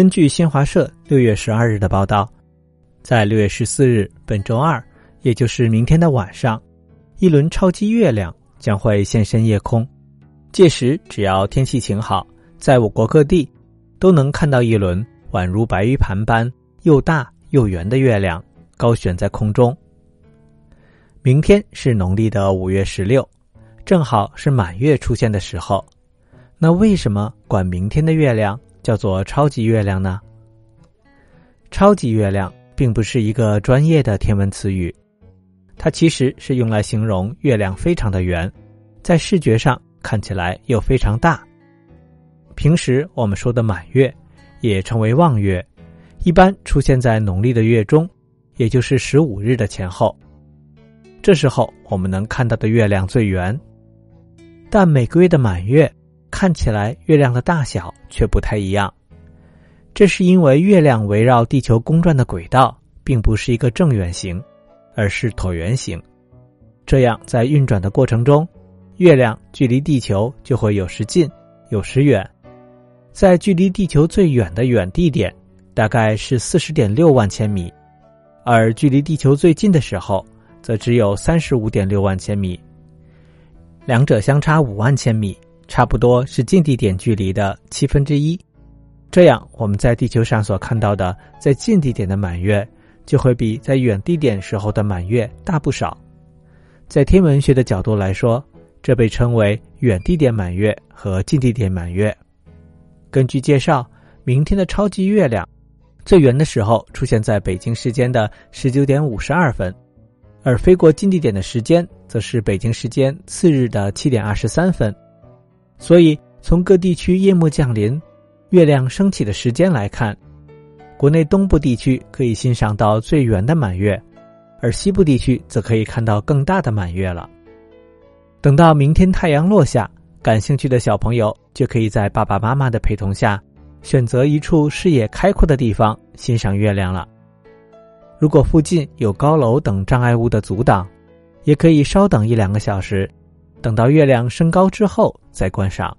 根据新华社六月十二日的报道，在六月十四日本周二，也就是明天的晚上，一轮超级月亮将会现身夜空。届时，只要天气晴好，在我国各地都能看到一轮宛如白玉盘般又大又圆的月亮高悬在空中。明天是农历的五月十六，正好是满月出现的时候。那为什么管明天的月亮叫做超级月亮呢？超级月亮并不是一个专业的天文词语，它其实是用来形容月亮非常的圆，在视觉上看起来又非常大。平时我们说的满月，也称为望月，一般出现在农历的月中，也就是十五日的前后。这时候我们能看到的月亮最圆，但每个月的满月。看起来月亮的大小却不太一样，这是因为月亮围绕地球公转的轨道并不是一个正圆形，而是椭圆形。这样在运转的过程中，月亮距离地球就会有时近，有时远。在距离地球最远的远地点，大概是四十点六万千米，而距离地球最近的时候，则只有三十五点六万千米，两者相差五万千米。差不多是近地点距离的七分之一，这样我们在地球上所看到的在近地点的满月，就会比在远地点时候的满月大不少。在天文学的角度来说，这被称为远地点满月和近地点满月。根据介绍，明天的超级月亮最圆的时候出现在北京时间的十九点五十二分，而飞过近地点的时间则是北京时间次日的七点二十三分。所以，从各地区夜幕降临、月亮升起的时间来看，国内东部地区可以欣赏到最圆的满月，而西部地区则可以看到更大的满月了。等到明天太阳落下，感兴趣的小朋友就可以在爸爸妈妈的陪同下，选择一处视野开阔的地方欣赏月亮了。如果附近有高楼等障碍物的阻挡，也可以稍等一两个小时。等到月亮升高之后再观赏。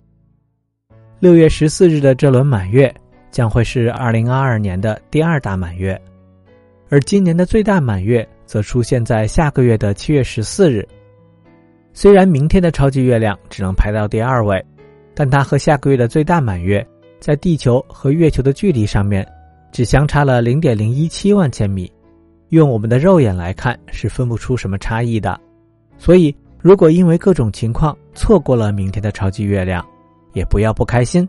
六月十四日的这轮满月将会是二零二二年的第二大满月，而今年的最大满月则出现在下个月的七月十四日。虽然明天的超级月亮只能排到第二位，但它和下个月的最大满月在地球和月球的距离上面只相差了零点零一七万千米，用我们的肉眼来看是分不出什么差异的，所以。如果因为各种情况错过了明天的超级月亮，也不要不开心，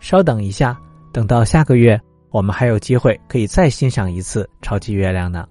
稍等一下，等到下个月，我们还有机会可以再欣赏一次超级月亮呢。